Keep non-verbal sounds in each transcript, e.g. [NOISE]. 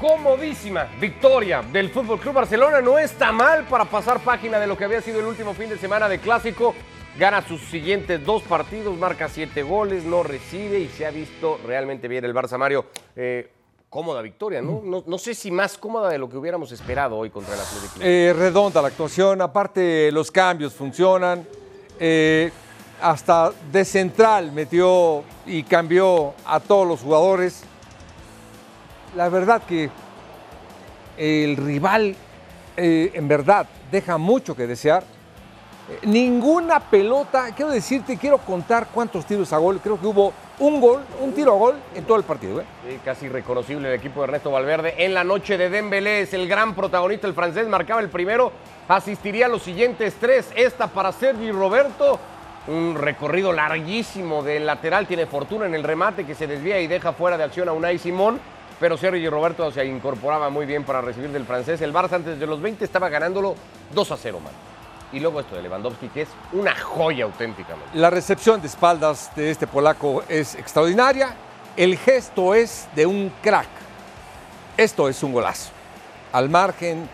comodísima victoria del Fútbol Club Barcelona. No está mal para pasar página de lo que había sido el último fin de semana de clásico. Gana sus siguientes dos partidos, marca siete goles, no recibe y se ha visto realmente bien el Barça Mario. Eh, cómoda victoria, ¿no? ¿no? ¿no? sé si más cómoda de lo que hubiéramos esperado hoy contra el Atlético. Eh, redonda la actuación, aparte los cambios funcionan. Eh, hasta de central metió y cambió a todos los jugadores. La verdad que el rival eh, en verdad deja mucho que desear. Eh, ninguna pelota, quiero decirte, quiero contar cuántos tiros a gol. Creo que hubo un gol, un tiro a gol en todo el partido. ¿eh? Sí, casi reconocible el equipo de Ernesto Valverde. En la noche de Dembélé es el gran protagonista, el francés marcaba el primero, asistiría a los siguientes tres. Esta para Sergi Roberto un recorrido larguísimo del lateral, tiene fortuna en el remate que se desvía y deja fuera de acción a Unai Simón, pero Sergio Roberto se incorporaba muy bien para recibir del francés. El Barça antes de los 20 estaba ganándolo 2 a 0, man. Y luego esto de Lewandowski, que es una joya auténticamente. La recepción de espaldas de este polaco es extraordinaria. El gesto es de un crack. Esto es un golazo. Al margen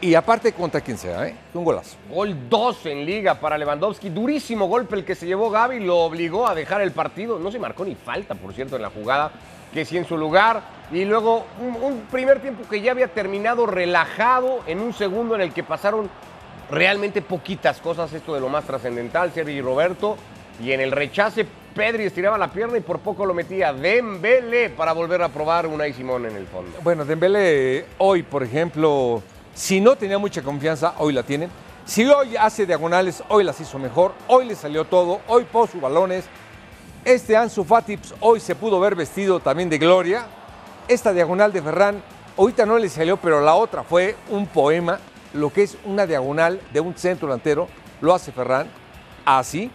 y aparte contra quien sea, ¿eh? Un golazo. Gol 2 en liga para Lewandowski. Durísimo golpe el que se llevó Gaby. Lo obligó a dejar el partido. No se marcó ni falta, por cierto, en la jugada. Que sí en su lugar. Y luego un, primer tiempo que ya había terminado relajado. En un segundo en el que pasaron realmente poquitas cosas. Esto de lo más trascendental. Sergi y Roberto. Y en el rechace, Pedri estiraba la pierna y por poco lo metía Dembélé para volver a probar Unai Simón en el fondo. Bueno, Dembélé hoy, por ejemplo si no tenía mucha confianza, hoy la tienen. Si hoy hace diagonales, hoy las hizo mejor. Hoy le salió todo. Hoy puso balones. Este Ansu Fati pues, hoy se pudo ver vestido también de gloria. Esta diagonal de Ferran, ahorita no le salió, pero la otra fue un poema. Lo que es una diagonal de un centro delantero, lo hace Ferran así.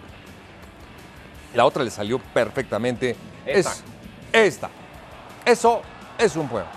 La otra le salió perfectamente. Esta. Es esta. Eso es un poema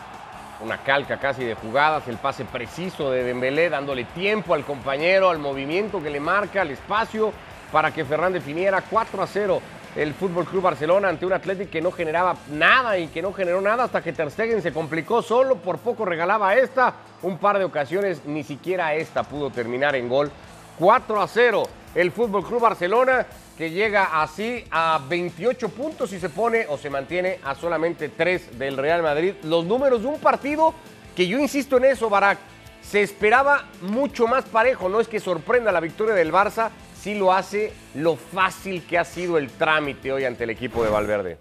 una calca casi de jugadas, el pase preciso de Dembélé, dándole tiempo al compañero, al movimiento que le marca, al espacio, para que Ferran definiera 4 a 0 el Fútbol Club Barcelona ante un Atlético que no generaba nada y que no generó nada hasta que Ter Stegen se complicó solo, por poco regalaba esta, un par de ocasiones, ni siquiera esta pudo terminar en gol. 4 a 0 el Fútbol Club Barcelona que llega así a 28 puntos y se pone o se mantiene a solamente 3 del Real Madrid. Los números de un partido que yo insisto en eso, Barak, se esperaba mucho más parejo. No es que sorprenda la victoria del Barça, sí lo hace lo fácil que ha sido el trámite hoy ante el equipo de Valverde.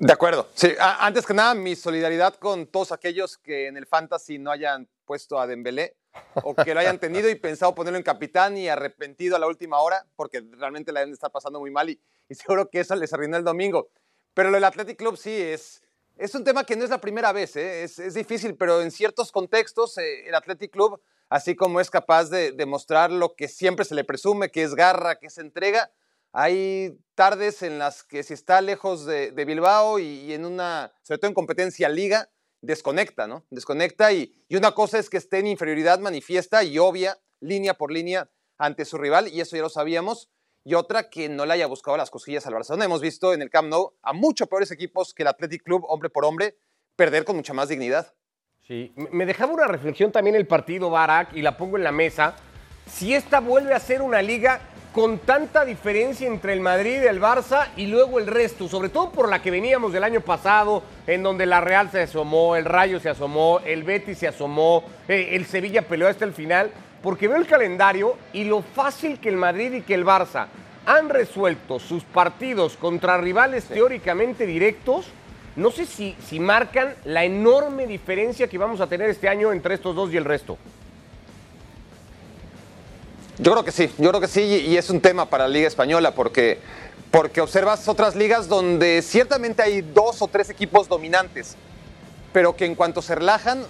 De acuerdo. Sí, antes que nada, mi solidaridad con todos aquellos que en el Fantasy no hayan puesto a Dembélé o que lo hayan tenido y pensado ponerlo en capitán y arrepentido a la última hora, porque realmente la deben de estar pasando muy mal y, seguro que eso les arruinó el domingo. Pero lo del Athletic Club sí es, es un tema que no es la primera vez, ¿eh? es, es, difícil, pero en ciertos contextos eh, el Athletic Club, así como es capaz de demostrar lo que siempre se le presume, que es garra, que es entrega, hay tardes en las que si está lejos de, Bilbao y, en una, sobre todo en competencia liga, desconecta, ¿no? Desconecta y, y una cosa es que esté en inferioridad manifiesta y obvia, línea por línea, ante su rival, y eso ya lo sabíamos, y otra que no le haya buscado las cosquillas al Barcelona. Hemos visto en el Camp Nou a mucho peores equipos que el Athletic Club, hombre por hombre, perder con mucha más dignidad. Sí, me dejaba una reflexión también el partido Barak y la pongo en la mesa. Si esta vuelve a ser una liga con tanta diferencia entre el Madrid, el Barça y luego el resto, sobre todo por la que veníamos del año pasado, en donde la Real se asomó, el Rayo se asomó, el Betis se asomó, eh, el Sevilla peleó hasta el final, porque veo el calendario y lo fácil que el Madrid y que el Barça han resuelto sus partidos contra rivales sí. teóricamente directos, no sé si, si marcan la enorme diferencia que vamos a tener este año entre estos dos y el resto. Yo creo que sí, yo creo que sí, y es un tema para la Liga Española, porque, porque observas otras ligas donde ciertamente hay dos o tres equipos dominantes, pero que en cuanto se relajan,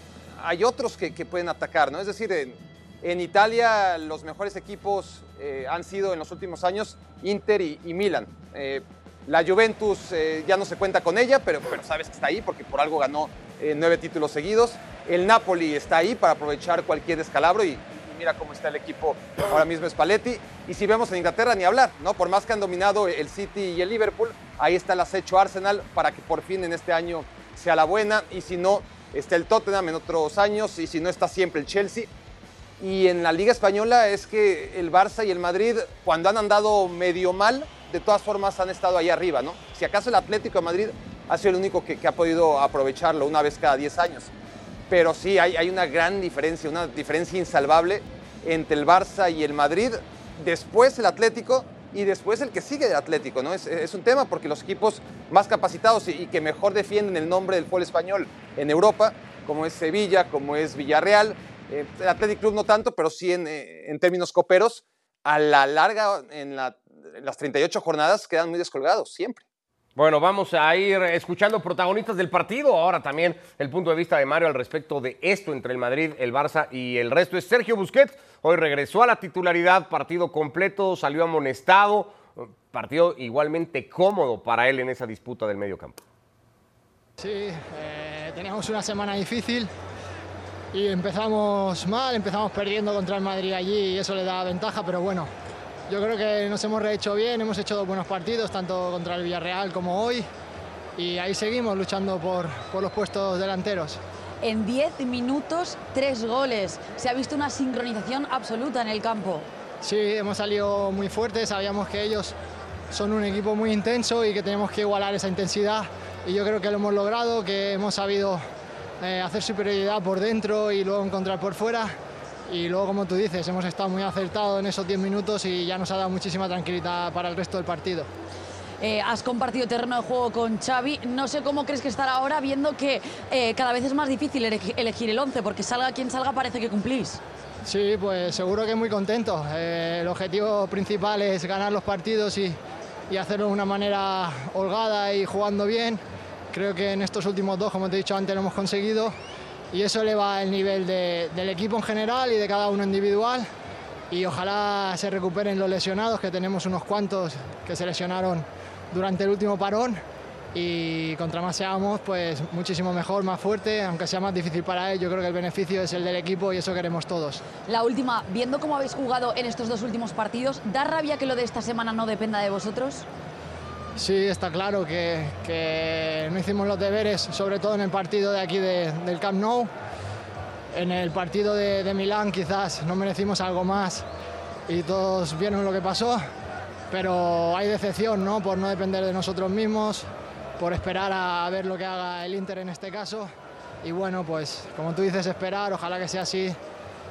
hay otros que, pueden atacar, ¿no? Es decir, en, en Italia los mejores equipos eh, han sido en los últimos años Inter y, y Milan. Eh, la Juventus eh, ya no se cuenta con ella, pero, pero, sabes que está ahí porque por algo ganó eh, nueve títulos seguidos. El Napoli está ahí para aprovechar cualquier descalabro y, mira cómo está el equipo ahora mismo Spalletti. Y si vemos en Inglaterra, ni hablar, ¿no? Por más que han dominado el City y el Liverpool, ahí está el acecho Arsenal para que por fin en este año sea la buena, y si no, está el Tottenham en otros años, y si no, está siempre el Chelsea. Y en la Liga Española es que el Barça y el Madrid, cuando han andado medio mal, de todas formas han estado ahí arriba, ¿no? Si acaso el Atlético de Madrid ha sido el único que, ha podido aprovecharlo una vez cada 10 años. Pero sí, hay, una gran diferencia, una diferencia insalvable entre el Barça y el Madrid, después el Atlético y después el que sigue del Atlético, ¿no? Es, es un tema porque los equipos más capacitados y, que mejor defienden el nombre del fútbol español en Europa, como es Sevilla, como es Villarreal, eh, el Athletic Club no tanto, pero sí en, eh, en términos coperos, a la larga, en, la, las 38 jornadas, quedan muy descolgados, siempre. Bueno, vamos a ir escuchando protagonistas del partido. Ahora también el punto de vista de Mario al respecto de esto entre el Madrid, el Barça y el resto. Es Sergio Busquets. Hoy regresó a la titularidad, partido completo, salió amonestado. Partido igualmente cómodo para él en esa disputa del medio campo. Sí, eh, teníamos una semana difícil y empezamos mal, empezamos perdiendo contra el Madrid allí y eso le da ventaja, pero bueno, yo creo que nos hemos rehecho bien, hemos hecho dos buenos partidos, tanto contra el Villarreal como hoy, y ahí seguimos luchando por, por los puestos delanteros. En 10 minutos, tres goles. Se ha visto una sincronización absoluta en el campo. Sí, hemos salido muy fuertes, sabíamos que ellos son un equipo muy intenso y que tenemos que igualar esa intensidad, y yo creo que lo hemos logrado, que hemos sabido eh, hacer superioridad por dentro y luego encontrar por fuera y luego, como tú dices, hemos estado muy acertados en esos 10 minutos y ya nos ha dado muchísima tranquilidad para el resto del partido. Eh, has compartido terreno de juego con Xavi. No sé cómo crees que estará ahora viendo que eh, cada vez es más difícil elegir el 11 porque salga quien salga parece que cumplís. Sí, pues seguro que muy contento. Eh, el objetivo principal es ganar los partidos y, y hacerlo de una manera holgada y jugando bien. Creo que en estos últimos dos, como te he dicho antes, lo hemos conseguido y eso eleva el nivel de, del equipo en general y de cada uno individual y ojalá se recuperen los lesionados, que tenemos unos cuantos que se lesionaron durante el último parón y contra más seamos, pues muchísimo mejor, más fuerte, aunque sea más difícil para él, yo creo que el beneficio es el del equipo y eso queremos todos. La última, viendo cómo habéis jugado en estos dos últimos partidos, ¿da rabia que lo de esta semana no dependa de vosotros? Sí, está claro que, no hicimos los deberes, sobre todo en el partido de aquí de, del Camp Nou. En el partido de, de, Milán quizás no merecimos algo más y todos vieron lo que pasó, pero hay decepción ¿no? por no depender de nosotros mismos, por esperar a ver lo que haga el Inter en este caso. Y bueno, pues como tú dices, esperar, ojalá que sea así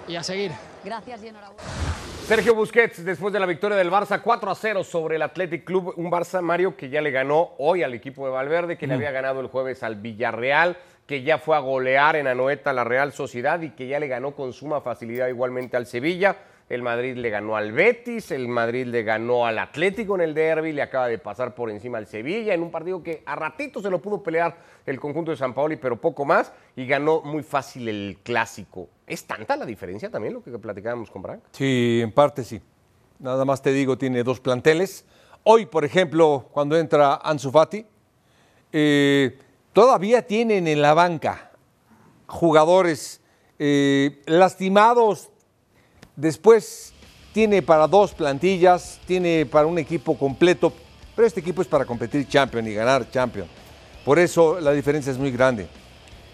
y a seguir. Gracias y enhorabuena. Sergio Busquets, después de la victoria del Barça 4 a 0 sobre el Athletic Club, un Barça Mario que ya le ganó hoy al equipo de Valverde, que mm. le había ganado el jueves al Villarreal, que ya fue a golear en Anoeta la Real Sociedad y que ya le ganó con suma facilidad igualmente al Sevilla. El Madrid le ganó al Betis, el Madrid le ganó al Atlético en el derby, le acaba de pasar por encima al Sevilla en un partido que a ratito se lo pudo pelear el conjunto de San Paoli, pero poco más, y ganó muy fácil el clásico. ¿Es tanta la diferencia también lo que platicábamos con Branc? Sí, en parte sí. Nada más te digo, tiene dos planteles. Hoy, por ejemplo, cuando entra Ansu Fati, eh, todavía tienen en la banca jugadores eh, lastimados Después tiene para dos plantillas, tiene para un equipo completo, pero este equipo es para competir Champion y ganar Champion. Por eso la diferencia es muy grande.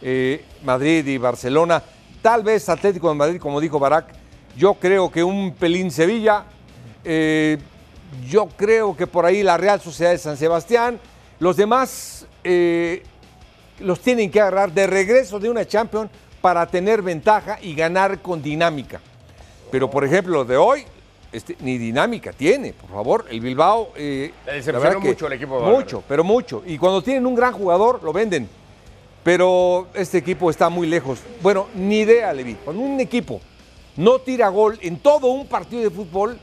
Eh, Madrid y Barcelona, tal vez Atlético de Madrid, como dijo Barak, yo creo que un pelín Sevilla, eh, yo creo que por ahí la Real Sociedad de San Sebastián, los demás eh, los tienen que agarrar de regreso de una Champion para tener ventaja y ganar con dinámica. Pero, por ejemplo, de hoy, este, ni dinámica tiene, por favor. El Bilbao. Eh, decepcionó mucho el equipo de Mucho, pero mucho. Y cuando tienen un gran jugador, lo venden. Pero este equipo está muy lejos. Bueno, ni idea, Levi. Cuando un equipo no tira gol en todo un partido de fútbol,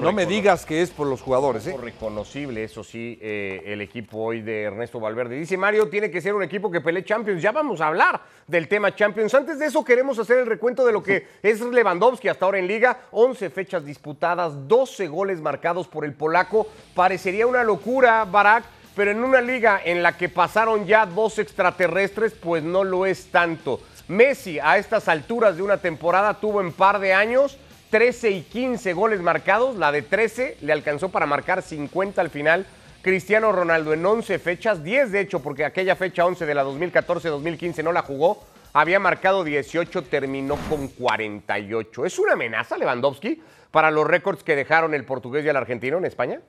no me digas que es por los jugadores. ¿eh? reconocible, eso sí, eh, el equipo hoy de Ernesto Valverde. Dice Mario, tiene que ser un equipo que pelee Champions. Ya vamos a hablar del tema Champions. Antes de eso, queremos hacer el recuento de lo que [LAUGHS] es Lewandowski hasta ahora en Liga. 11 fechas disputadas, 12 goles marcados por el polaco. Parecería una locura, Barak, pero en una liga en la que pasaron ya dos extraterrestres, pues no lo es tanto. Messi, a estas alturas de una temporada, tuvo en par de años 13 y 15 goles marcados. La de 13 le alcanzó para marcar 50 al final. Cristiano Ronaldo en 11 fechas, 10 de hecho, porque aquella fecha 11 de la 2014-2015 no la jugó, había marcado 18, terminó con 48. ¿Es una amenaza Lewandowski para los récords que dejaron el portugués y el argentino en España?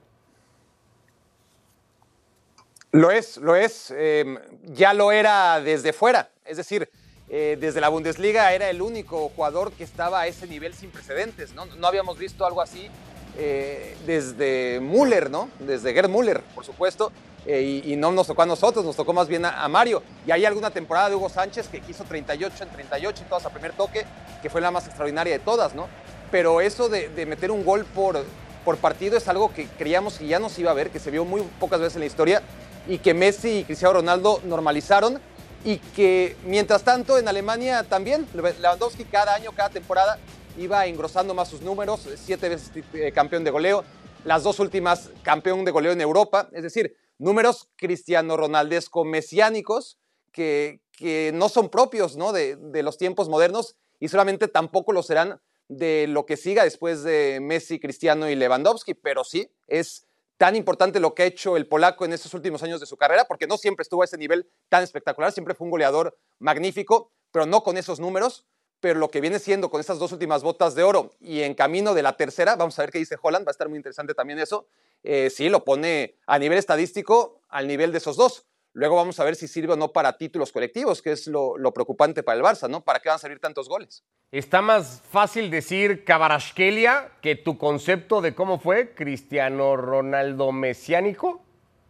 Lo es, lo es. Eh, ya lo era desde fuera. Es decir, eh, desde la Bundesliga era el único jugador que estaba a ese nivel sin precedentes. No, no habíamos visto algo así eh, desde Müller, ¿no? Desde Gerd Müller, por supuesto. Eh, y, no nos tocó a nosotros, nos tocó más bien a, Mario. Y hay alguna temporada de Hugo Sánchez que quiso 38 en 38 y todas a primer toque, que fue la más extraordinaria de todas, ¿no? Pero eso de, meter un gol por, por partido es algo que creíamos que ya no se iba a ver, que se vio muy pocas veces en la historia y que Messi y Cristiano Ronaldo normalizaron y que mientras tanto en Alemania también, Lewandowski cada año, cada temporada iba engrosando más sus números, siete veces eh, campeón de goleo, las dos últimas campeón de goleo en Europa, es decir, números cristiano ronaldesco mesiánicos que, que no son propios ¿no? De, de los tiempos modernos y solamente tampoco lo serán de lo que siga después de Messi, Cristiano y Lewandowski, pero sí es tan importante lo que ha hecho el polaco en estos últimos años de su carrera, porque no siempre estuvo a ese nivel tan espectacular, siempre fue un goleador magnífico, pero no con esos números. Pero lo que viene siendo con estas dos últimas botas de oro y en camino de la tercera, vamos a ver qué dice Holland, va a estar muy interesante también eso. Eh, sí, lo pone a nivel estadístico al nivel de esos dos. Luego vamos a ver si sirve o no para títulos colectivos, que es lo, preocupante para el Barça, ¿no? ¿Para qué van a servir tantos goles? Está más fácil decir Cabarashkelia que tu concepto de cómo fue Cristiano Ronaldo mesiánico.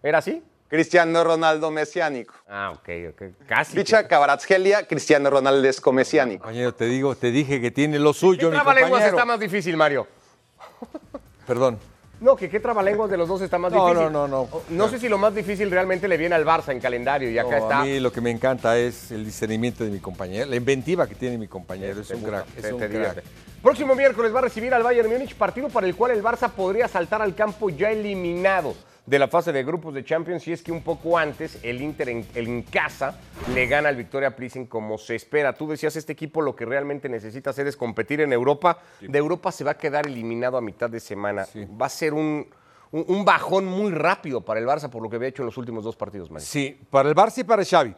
¿Era así? Cristiano Ronaldo mesiánico. Ah, ok, ok. Casi. Dicha Cabarashkelia, Cristiano Ronaldesco mesiánico. Compañero, te digo, te dije que tiene lo suyo, ¿Qué mi compañero. está más difícil, Mario? Perdón. No, que qué trabalenguas de los dos está más [LAUGHS] no, difícil. No, no, no. No sé si lo más difícil realmente le viene al Barça en calendario y acá está. A mí lo que me encanta es el discernimiento de mi compañero, la inventiva que tiene mi compañero. Es un crack. Es un crack. Próximo miércoles va a recibir al Bayern Múnich, partido para el cual el Barça podría saltar al campo ya eliminado de la fase de grupos de Champions y es que un poco antes el Inter en, casa le gana al Victoria Plzen como se espera. Tú decías, este equipo lo que realmente necesita hacer es competir en Europa. De Europa se va a quedar eliminado a mitad de semana. Va a ser un, un, bajón muy rápido para el Barça por lo que había hecho en los últimos dos partidos. Mario. Sí, para el Barça y para Xavi.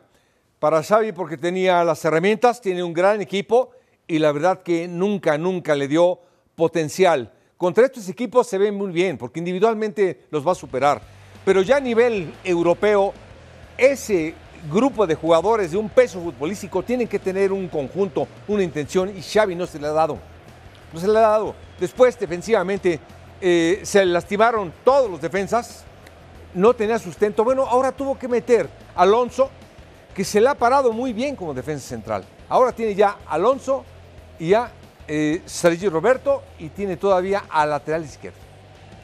Para Xavi porque tenía las herramientas, tiene un gran equipo y la verdad que nunca, nunca le dio potencial contra estos equipos se ve muy bien, porque individualmente los va a superar. Pero ya a nivel europeo, ese grupo de jugadores de un peso futbolístico tienen que tener un conjunto, una intención, y Xavi no se le ha dado. No se le ha dado. Después, defensivamente, eh, se lastimaron todos los defensas, no tenía sustento. Bueno, ahora tuvo que meter Alonso, que se le ha parado muy bien como defensa central. Ahora tiene ya Alonso y ya eh, Sergio Roberto y tiene todavía a lateral izquierdo.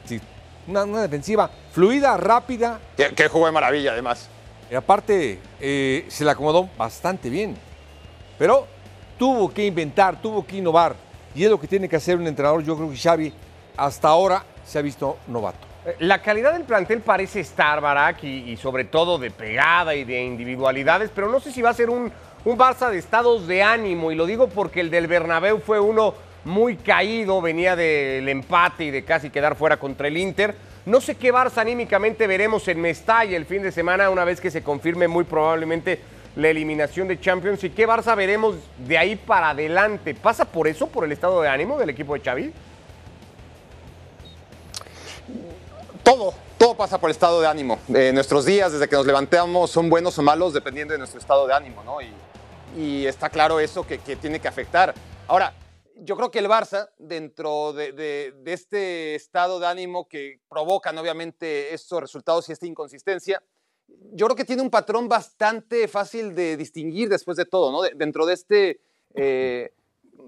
Sí, una, defensiva fluida, rápida. Que, que jugó de maravilla, además. Y aparte, eh, se le acomodó bastante bien. Pero tuvo que inventar, tuvo que innovar. Y es lo que tiene que hacer un entrenador. Yo creo que Xavi hasta ahora se ha visto novato. Eh, la calidad del plantel parece estar, Barak, y, sobre todo de pegada y de individualidades, pero no sé si va a ser un, un Barça de estados de ánimo, y lo digo porque el del Bernabéu fue uno muy caído, venía del empate y de casi quedar fuera contra el Inter. No sé qué Barça anímicamente veremos en Mestalla el fin de semana, una vez que se confirme muy probablemente la eliminación de Champions. ¿Y qué Barça veremos de ahí para adelante? ¿Pasa por eso, por el estado de ánimo del equipo de Xavi? Todo, todo pasa por el estado de ánimo. Eh, nuestros días, desde que nos levantamos, son buenos o malos dependiendo de nuestro estado de ánimo, ¿no? Y está claro eso que, tiene que afectar. Ahora, yo creo que el Barça, dentro de, este estado de ánimo que provocan obviamente estos resultados y esta inconsistencia, yo creo que tiene un patrón bastante fácil de distinguir después de todo, ¿no? dentro de este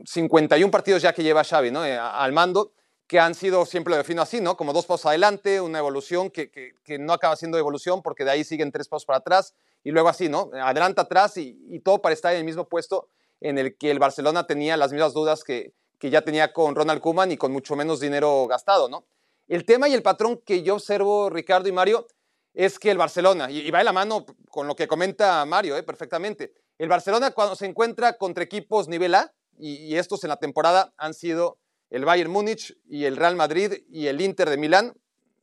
51 eh, partidos ya que lleva Xavi, ¿no? Eh, al mando, que han sido, siempre lo defino así, ¿no? Como dos pasos adelante, una evolución que, que no acaba siendo evolución porque de ahí siguen tres pasos para atrás y luego así, ¿no? Adelanta atrás y, todo para estar en el mismo puesto en el que el Barcelona tenía las mismas dudas que, que ya tenía con Ronald Koeman y con mucho menos dinero gastado, ¿no? El tema y el patrón que yo observo, Ricardo y Mario, es que el Barcelona, y, va de la mano con lo que comenta Mario ¿eh? perfectamente, el Barcelona cuando se encuentra contra equipos nivel A, y, y, estos en la temporada han sido el Bayern Múnich y el Real Madrid y el Inter de Milán,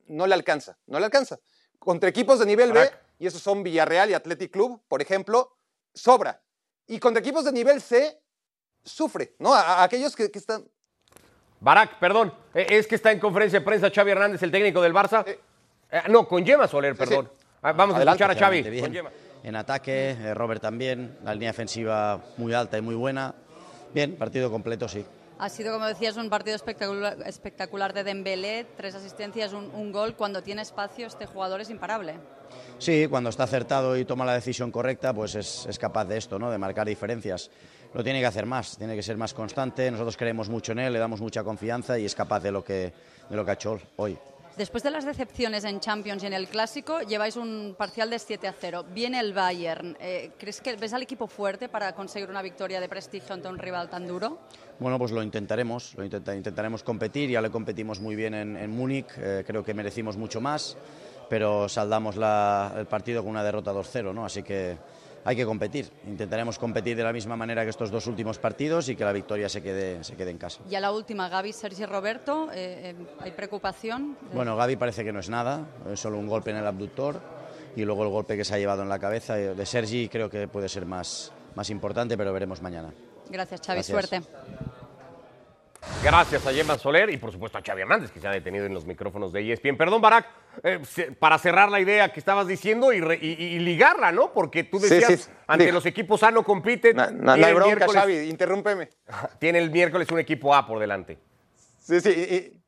no le alcanza, no le alcanza Contra equipos de nivel B. y esos son Villarreal y Athletic Club, por ejemplo, sobra. Y contra equipos de nivel C, sufre, ¿no? A, a aquellos que, que están. Barak, perdón, eh, es que está en conferencia de prensa Xavi Hernández, el técnico del Barça. Eh. Eh, no, con Gemma Soler, perdón. sí. Ah, Vamos Adelante. a escuchar a Xavi. Con. En ataque, eh, Robert también, la línea defensiva muy alta y muy buena. Bien, partido completo, sí. Ha sido, como decías, un partido espectacular, espectacular de Dembélé, tres asistencias, un, un gol. Cuando tiene espacio, este jugador es imparable. Sí, cuando está acertado y toma la decisión correcta, pues es, es capaz de esto, ¿no? de marcar diferencias. Lo tiene que hacer más, tiene que ser más constante. Nosotros creemos mucho en él, le damos mucha confianza y es capaz de lo que, de lo que ha hecho hoy. Después de las decepciones en Champions y en el Clásico, lleváis un parcial de 7 a 0. Viene el Bayern. Eh, ¿Crees que ves al equipo fuerte para conseguir una victoria de prestigio ante un rival tan duro? Bueno, pues lo intentaremos, lo intenta- intentaremos competir, ya le competimos muy bien en, en Múnich, eh, creo que merecimos mucho más, pero saldamos la- el partido con una derrota 2-0, ¿no? Así que hay que competir, intentaremos competir de la misma manera que estos dos últimos partidos y que la victoria se quede, se quede en casa. Y a la última, Gaby, Sergi Roberto, eh, eh, ¿hay preocupación? Bueno, Gaby parece que no es nada, es solo un golpe en el abductor y luego el golpe que se ha llevado en la cabeza. De Sergi creo que puede ser más, más importante, pero veremos mañana. Gracias, Xavi, Gracias. suerte. Gracias a Gemma Soler y por supuesto a Xavi Hernández, que se ha detenido en los micrófonos de ESPN. Perdón, Barak, eh, para cerrar la idea que estabas diciendo y, re- y- y ligarla, ¿no? Porque tú decías, sí. ante los equipos A no compiten. No, no- hay bronca, miércoles- Xavi, interrúmpeme. [LAUGHS] Tiene el miércoles un equipo A por delante. Sí, sí. y-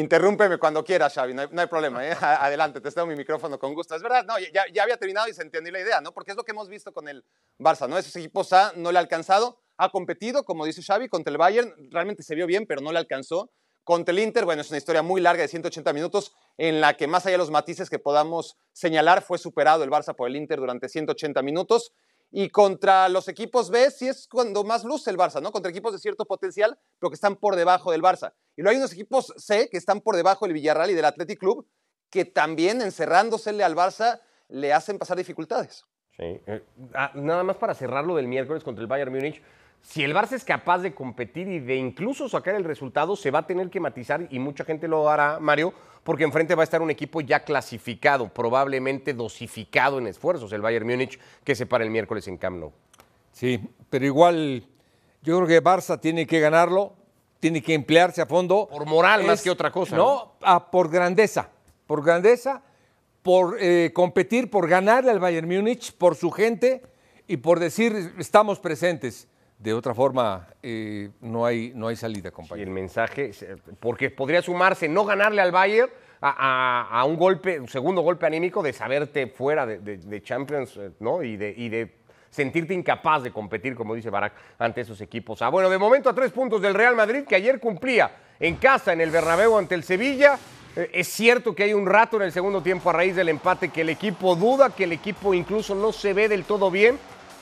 interrúmpeme cuando quieras, Xavi, no hay, no hay problema. ¿eh? Adelante, te cedo mi micrófono con gusto. Es verdad, no, ya, ya había terminado y se entendió la idea, ¿no? Porque es lo que hemos visto con el Barça, ¿no? Esos equipos A no le ha alcanzado, ha competido, como dice Xavi, contra el Bayern, realmente se vio bien, pero no le alcanzó. Contra el Inter, bueno, es una historia muy larga de 180 minutos en la que más allá de los matices que podamos señalar, fue superado el Barça por el Inter durante 180 minutos. Y contra los equipos B, sí es cuando más luce el Barça, ¿no? Contra equipos de cierto potencial, pero que están por debajo del Barça. Y luego hay unos equipos C que están por debajo del Villarreal y del Athletic Club, que también encerrándosele al Barça le hacen pasar dificultades. Sí. eh, ah, nada más para cerrarlo del miércoles contra el Bayern Múnich. Si el Barça es capaz de competir y de incluso sacar el resultado, se va a tener que matizar y mucha gente lo hará, Mario, porque enfrente va a estar un equipo ya clasificado, probablemente dosificado en esfuerzos, el Bayern Múnich, que se para el miércoles en Camp Nou. Sí, pero igual yo creo que Barça tiene que ganarlo, tiene que emplearse a fondo. Por moral más que otra cosa, No, ah, por grandeza, por grandeza, por eh, competir, por ganarle al Bayern Múnich, por su gente y por decir estamos presentes. De otra forma, eh, no, hay, no hay salida, Y el compañero. mensaje, porque podría sumarse no ganarle al Bayern a, a- a un golpe, un segundo golpe anímico de saberte fuera de, de- de Champions, eh, ¿no? Y de, y de sentirte incapaz de competir, como dice Barak, ante esos equipos. Ah, bueno, de momento a tres puntos del Real Madrid, que ayer cumplía en casa, en el Bernabéu ante el Sevilla. Eh, Es cierto que hay un rato en el segundo tiempo a raíz del empate que el equipo duda, que el equipo incluso no se ve del todo bien,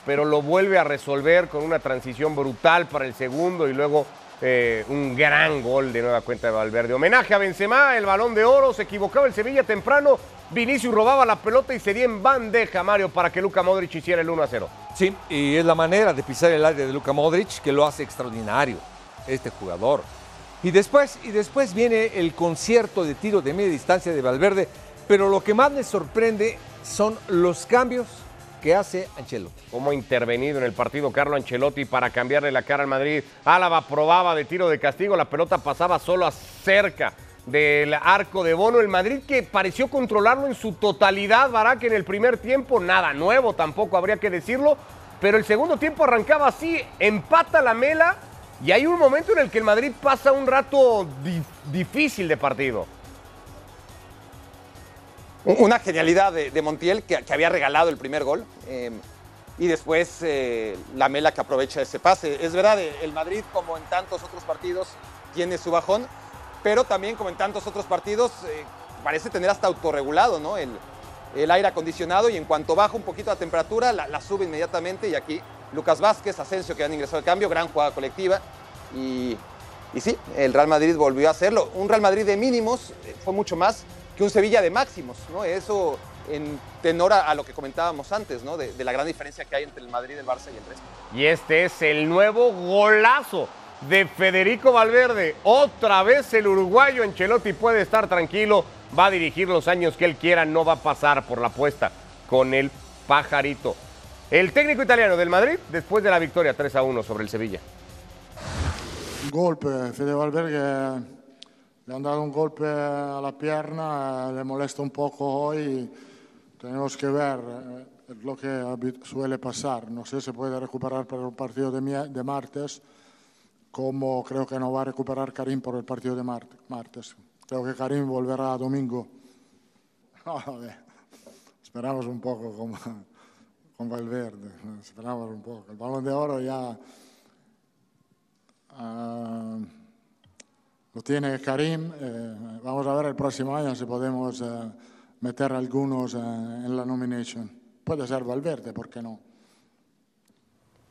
pero lo vuelve a resolver con una transición brutal para el segundo y luego eh, un gran gol de nueva cuenta de Valverde. Homenaje a Benzema, el balón de oro, se equivocaba el Sevilla temprano, Vinicius robaba la pelota y se dio en bandeja, Mario, para que Luka Modric hiciera el 1 a 0. Sí, y es la manera de pisar el aire de Luka Modric que lo hace extraordinario, este jugador. Y después, y después viene el concierto de tiro de media distancia de Valverde, pero lo que más me sorprende son los cambios que hace Ancelotti. Cómo ha intervenido en el partido Carlo Ancelotti para cambiarle la cara al Madrid. Álava probaba de tiro de castigo, la pelota pasaba solo cerca del arco de Bono. El Madrid que pareció controlarlo en su totalidad, Barak, en el primer tiempo, nada nuevo tampoco habría que decirlo, pero el segundo tiempo arrancaba así, empata la mela y hay un momento en el que el Madrid pasa un rato di- difícil de partido. Una genialidad de, Montiel que, había regalado el primer gol. eh, y después eh, la Mela que aprovecha ese pase. Es verdad, eh, el Madrid, como en tantos otros partidos, tiene su bajón, pero también, como en tantos otros partidos, eh, parece tener hasta autorregulado ¿no? el, el aire acondicionado y en cuanto baja un poquito la temperatura, la, la sube inmediatamente. Y aquí Lucas Vázquez, Asensio, que han ingresado al cambio, gran jugada colectiva. Y, y sí, el Real Madrid volvió a hacerlo. Un Real Madrid de mínimos fue mucho más que un Sevilla de máximos, ¿no? Eso en tenor a, a lo que comentábamos antes, ¿no? De, de la gran diferencia que hay entre el Madrid, el Barça y el resto. Y este es el nuevo golazo de Federico Valverde. Otra vez el uruguayo Ancelotti puede estar tranquilo, va a dirigir los años que él quiera, no va a pasar por la apuesta con el pajarito. El técnico italiano del Madrid después de la victoria 3 a 1 sobre el Sevilla. Un golpe, Fede Valverde le han dado un golpe a la pierna, le molesta un poco hoy. Tenemos que ver eh, lo que suele pasar. No sé si puede recuperar para el partido de, de martes, como creo que no va a recuperar Karim por el partido de mart- martes. Creo que Karim volverá domingo. [LAUGHS] A esperamos un poco con, [LAUGHS] con Valverde, esperamos un poco. El balón de oro ya ah, lo tiene Karim. eh, vamos a ver el próximo año si podemos eh, meter algunos eh, en la nomination. Puede ser Valverde, ¿por qué no?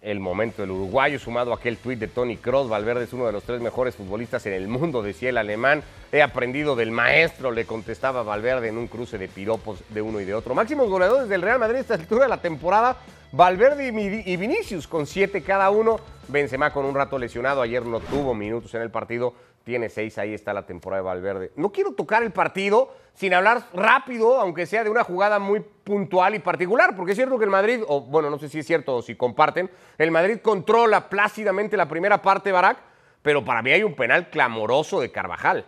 El momento del uruguayo, sumado a aquel tuit de Tony Kroos, Valverde es uno de los tres mejores futbolistas en el mundo, decía el alemán. He aprendido del maestro, le contestaba Valverde en un cruce de piropos de uno y de otro. Máximos goleadores del Real Madrid a esta altura de la temporada, Valverde y Vinicius con siete cada uno. Benzema con un rato lesionado, ayer no tuvo minutos en el partido, tiene seis, ahí está la temporada de Valverde. No quiero tocar el partido sin hablar rápido, aunque sea de una jugada muy puntual y particular, porque es cierto que el Madrid, o bueno, no sé si es cierto o si comparten, el Madrid controla plácidamente la primera parte, Barak, pero para mí hay un penal clamoroso de Carvajal.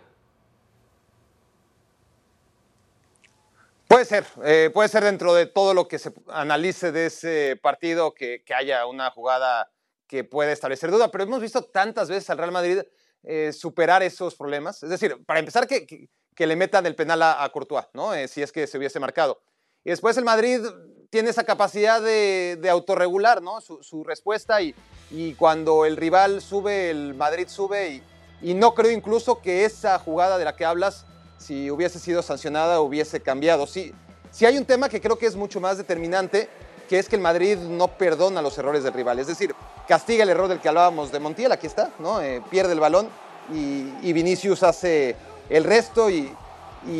Puede ser, eh, puede ser dentro de todo lo que se analice de ese partido que, que haya una jugada que puede establecer duda, pero hemos visto tantas veces al Real Madrid eh, superar esos problemas. Es decir, para empezar, que, que- le metan el penal a, Courtois, ¿no? Eh, si es que se hubiese marcado. Y después el Madrid tiene esa capacidad de, de autorregular, ¿no? Su, respuesta y, y cuando el rival sube, el Madrid sube y, y no creo incluso que esa jugada de la que hablas, si hubiese sido sancionada, hubiese cambiado. Sí, sí hay un tema que creo que es mucho más determinante, que es que el Madrid no perdona los errores del rival. Es decir, castiga el error del que hablábamos de Montiel, aquí está, ¿no? Eh, pierde el balón y, Vinicius hace el resto y,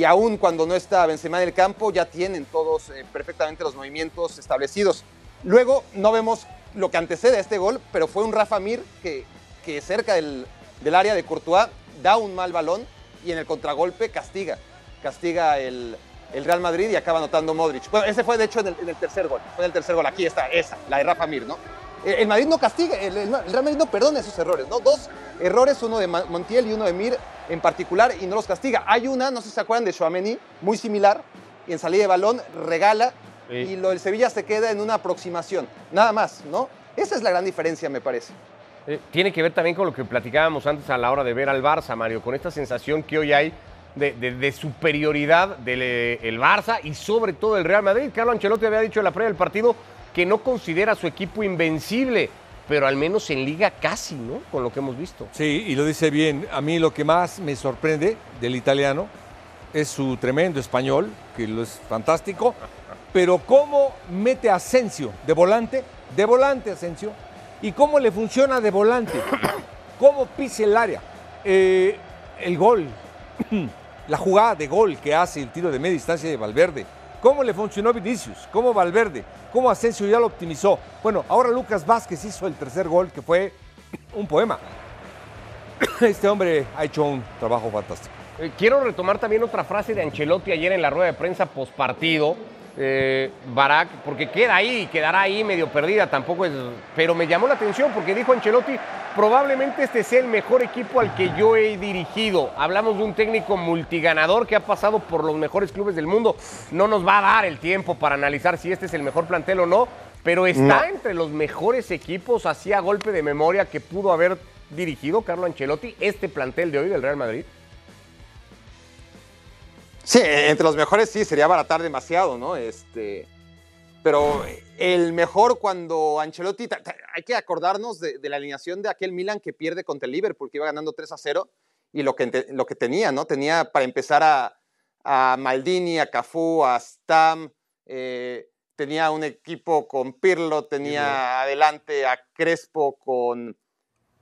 aún cuando no está Benzema en el campo, ya tienen todos eh, perfectamente los movimientos establecidos. Luego no vemos lo que antecede a este gol, pero fue un Rafa Mir que, que cerca del, del área de Courtois da un mal balón y en el contragolpe castiga, castiga el, el Real Madrid y acaba anotando Modric. Bueno, ese fue de hecho en el, en el tercer gol, fue en el tercer gol, aquí está, esa, la de Rafa Mir, ¿no? Eh, El Madrid no castiga, el, Real Madrid no perdona esos errores, ¿no? Dos errores, uno de Montiel y uno de Mir en particular, y no los castiga. Hay una, no sé si se acuerdan de Chouameni, muy similar, y en salida de balón regala, Sí. y lo del Sevilla se queda en una aproximación, nada más, ¿no? Esa es la gran diferencia, me parece. Eh, tiene que ver también con lo que platicábamos antes a la hora de ver al Barça, Mario, con esta sensación que hoy hay de, superioridad del eh, el Barça y sobre todo el Real Madrid. Carlo Ancelotti había dicho en la previa del partido que no considera a su equipo invencible, pero al menos en liga casi, ¿no? Con lo que hemos visto. Sí, y lo dice bien. A mí lo que más me sorprende del italiano es su tremendo español, que lo es fantástico, pero cómo mete a Asensio de volante, de volante Asensio, y cómo le funciona de volante, cómo pisa el área. Eh, el gol, [CLEARS THROAT] la jugada de gol que hace el tiro de media distancia de Valverde, cómo le funcionó Vinicius, cómo Valverde, cómo Asensio ya lo optimizó. Bueno, ahora Lucas Vázquez hizo el tercer gol, que fue un poema. [COUGHS] Este hombre ha hecho un trabajo fantástico. Eh, quiero retomar también otra frase de Ancelotti ayer en la rueda de prensa postpartido, eh, Barak, porque queda ahí, quedará ahí medio perdida, tampoco es. Pero me llamó la atención porque dijo Ancelotti: probablemente este sea el mejor equipo al que yo he dirigido. Hablamos de un técnico multiganador que ha pasado por los mejores clubes del mundo. No nos va a dar el tiempo para analizar si este es el mejor plantel o no, pero está entre los mejores equipos, así a golpe de memoria, que pudo haber dirigido Carlo Ancelotti este plantel de hoy del Real Madrid. Sí, entre los mejores sí, sería baratar demasiado, ¿no? Este, pero el mejor cuando Ancelotti, hay que acordarnos de, de la alineación de aquel Milan que pierde contra el Liverpool, que iba ganando 3 a 0, y lo que, lo que tenía, ¿no? Tenía para empezar a, a Maldini, a Cafú, a Stam, eh, tenía un equipo con Pirlo, tenía adelante a Crespo con,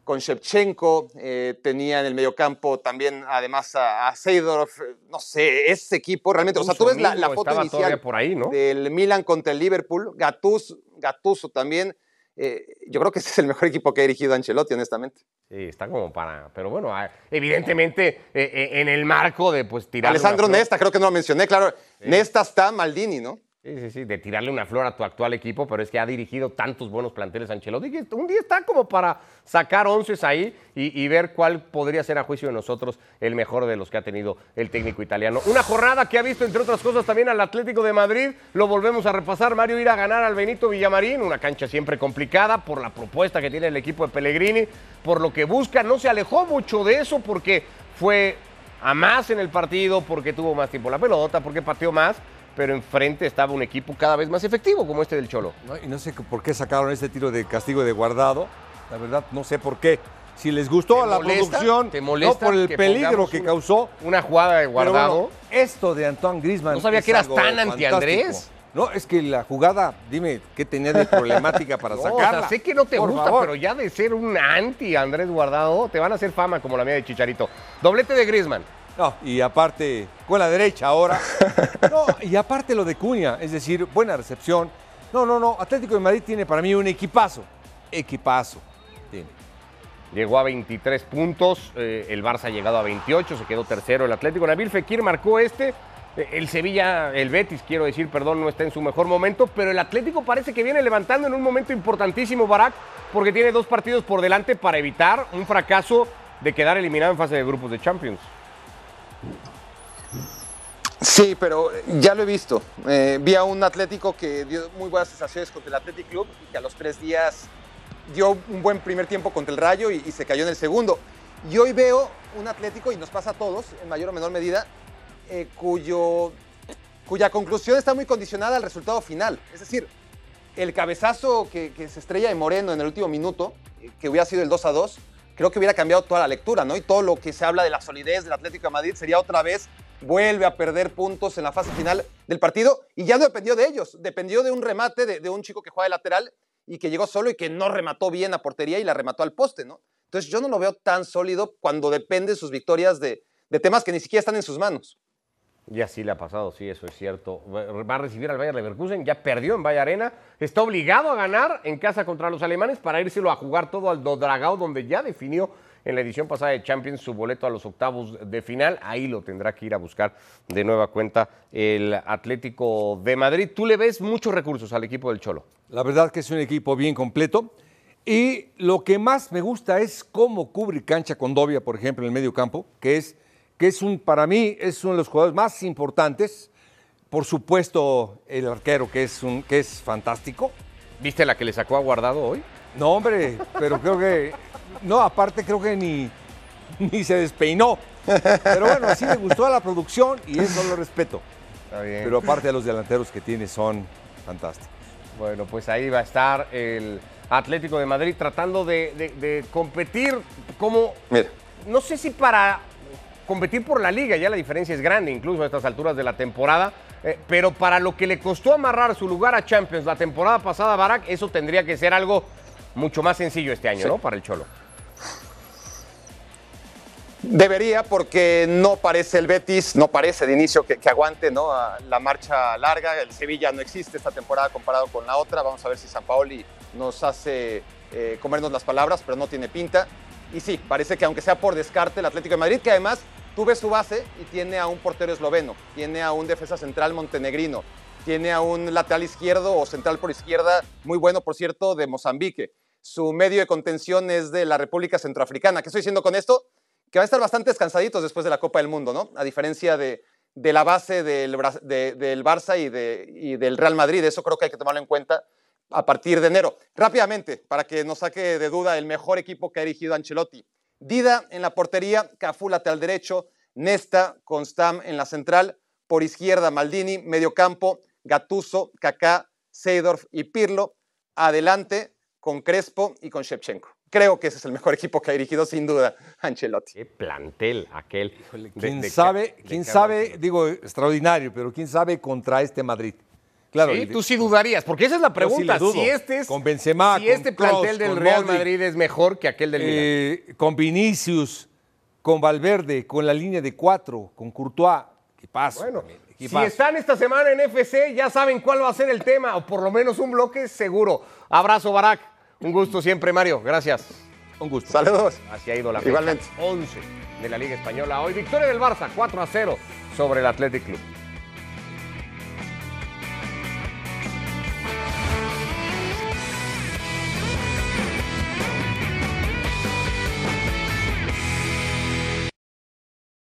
con Shevchenko, eh, tenía en el mediocampo también además a, a Seydorf, no sé, ese equipo realmente, o sea, tú ves la, la foto inicial por ahí, ¿no? del Milan contra el Liverpool, Gattuso, Gattuso también, eh, yo creo que ese es el mejor equipo que ha dirigido Ancelotti, honestamente. Sí, está como para. Pero bueno, evidentemente eh, eh, en el marco de pues tirar. Alessandro Nesta, creo que no lo mencioné, claro. Nesta está Maldini, ¿no? Sí, sí, sí, de tirarle una flor a tu actual equipo, pero es que ha dirigido tantos buenos planteles Ancelotti un día está como para sacar once ahí y, y, ver cuál podría ser a juicio de nosotros el mejor de los que ha tenido el técnico italiano. Una jornada que ha visto, entre otras cosas, también al Atlético de Madrid, lo volvemos a repasar, Mario ir a ganar al Benito Villamarín, una cancha siempre complicada por la propuesta que tiene el equipo de Pellegrini, por lo que busca, no se alejó mucho de eso porque fue a más en el partido, porque tuvo más tiempo la pelota, porque pateó más pero enfrente estaba un equipo cada vez más efectivo como este del Cholo. No, y no sé por qué sacaron este tiro de castigo de guardado, la verdad no sé por qué. Si les gustó a la producción, ¿Te molesta no por el que peligro que causó. Una jugada de guardado. Bueno, esto de Antoine Griezmann. No sabía es que eras tan anti-Andrés. No, es que la jugada, dime, ¿qué tenía de problemática para [LAUGHS] no, sacarla? O sea, sé que no te Por gusta, favor. pero ya de ser un anti Andrés Guardado, te van a hacer fama como la mía de Chicharito. Doblete de Griezmann. No, y aparte, con la derecha ahora. [LAUGHS] No, y aparte lo de Cuña, es decir, buena recepción. No, no, no, Atlético de Madrid tiene para mí un equipazo. Equipazo. Tiene. Llegó a 23 puntos, eh, el Barça ha llegado a 28, se quedó tercero el Atlético. Nabil Fekir marcó este. El Sevilla, el Betis, quiero decir, perdón, no está en su mejor momento, pero el Atlético parece que viene levantando en un momento importantísimo, Barak, porque tiene dos partidos por delante para evitar un fracaso de quedar eliminado en fase de grupos de Champions. Sí, pero ya lo he visto. Eh, vi a un Atlético que dio muy buenas sensaciones contra el Athletic Club y que a los tres días dio un buen primer tiempo contra el Rayo y, y, se cayó en el segundo. Y hoy veo un Atlético, y nos pasa a todos, en mayor o menor medida, eh, cuyo, cuya conclusión está muy condicionada al resultado final. Es decir, el cabezazo que, se estrella de Moreno en el último minuto, eh, que hubiera sido el 2 a 2, creo que hubiera cambiado toda la lectura, ¿no? Y todo lo que se habla de la solidez del Atlético de Madrid sería otra vez vuelve a perder puntos en la fase final del partido y ya no dependió de ellos, dependió de un remate de, de, un chico que juega de lateral y que llegó solo y que no remató bien a portería y la remató al poste, ¿no? Entonces yo no lo veo tan sólido cuando depende sus victorias de, de temas que ni siquiera están en sus manos. Y así le ha pasado, sí, eso es cierto. Va a recibir al Bayer Leverkusen, ya perdió en Valle Arena, está obligado a ganar en casa contra los alemanes para írselo a jugar todo al Dodragao, donde ya definió en la edición pasada de Champions su boleto a los octavos de final. Ahí lo tendrá que ir a buscar de nueva cuenta el Atlético de Madrid. ¿Tú le ves muchos recursos al equipo del Cholo? La verdad que es un equipo bien completo. Y lo que más me gusta es cómo cubre cancha con Dobia, por ejemplo, en el medio campo, que es, que es un, para mí es uno de los jugadores más importantes. Por supuesto, el arquero, que es, un, que es fantástico. ¿Viste la que le sacó a Guardado hoy? No, hombre, pero creo que. No, aparte creo que ni, ni se despeinó. Pero bueno, así me gustó a la producción y eso lo respeto. Está bien. Pero aparte de los delanteros que tiene son fantásticos. Bueno, pues ahí va a estar el Atlético de Madrid tratando de, de, de competir como. Mira. No sé si para competir por la liga, ya la diferencia es grande, incluso a estas alturas de la temporada. Eh, pero para lo que le costó amarrar su lugar a Champions la temporada pasada, Barak, eso tendría que ser algo mucho más sencillo este año, Sí. ¿no? Para el Cholo. Debería, porque no parece el Betis, no parece de inicio que, que aguante ¿no? a la marcha larga. El Sevilla no existe esta temporada comparado con la otra. Vamos a ver si San Paoli nos hace eh, comernos las palabras, pero no tiene pinta. Y sí, parece que aunque sea por descarte, el Atlético de Madrid, que además tú ves su base y tiene a un portero esloveno, tiene a un defensa central montenegrino, tiene a un lateral izquierdo o central por izquierda, muy bueno, por cierto, de Mozambique. Su medio de contención es de la República Centroafricana. ¿Qué estoy diciendo con esto? que van a estar bastante descansaditos después de la Copa del Mundo, ¿no? A diferencia de, la base del, Barça y, y del Real Madrid. Eso creo que hay que tomarlo en cuenta a partir de enero. Rápidamente, para que nos saque de duda el mejor equipo que ha dirigido Ancelotti. Dida en la portería, Cafú lateral derecho, Nesta, Constam en la central, por izquierda Maldini, medio campo, Gatuso, Kaká, Seydorf y Pirlo. Adelante con Crespo y con Shevchenko. Creo que ese es el mejor [LAUGHS] equipo que ha dirigido sin duda Ancelotti. Qué plantel aquel. de- ¿Quién de- sabe, de- quién de- sabe, digo, extraordinario, pero quién sabe contra este Madrid? Claro, Sí, tú sí dudarías, porque esa es la Yo sí pregunta. dudo. si este, es, Con Benzema, si con este plantel del con Real Modric, Madrid es mejor que aquel del Milan. eh, con Vinicius, con Valverde, con la línea de cuatro, con Courtois. ¿Qué pasa? Bueno, si equipazo. están esta semana en FC, ya saben cuál va a ser el tema, o por lo menos un bloque seguro. Abrazo, Barak. Un gusto siempre, Mario. Gracias. Un gusto. Saludos. Así ha ido la Igualmente. fecha 11 de la Liga Española. Hoy victoria del Barça 4 a 0 sobre el Athletic Club.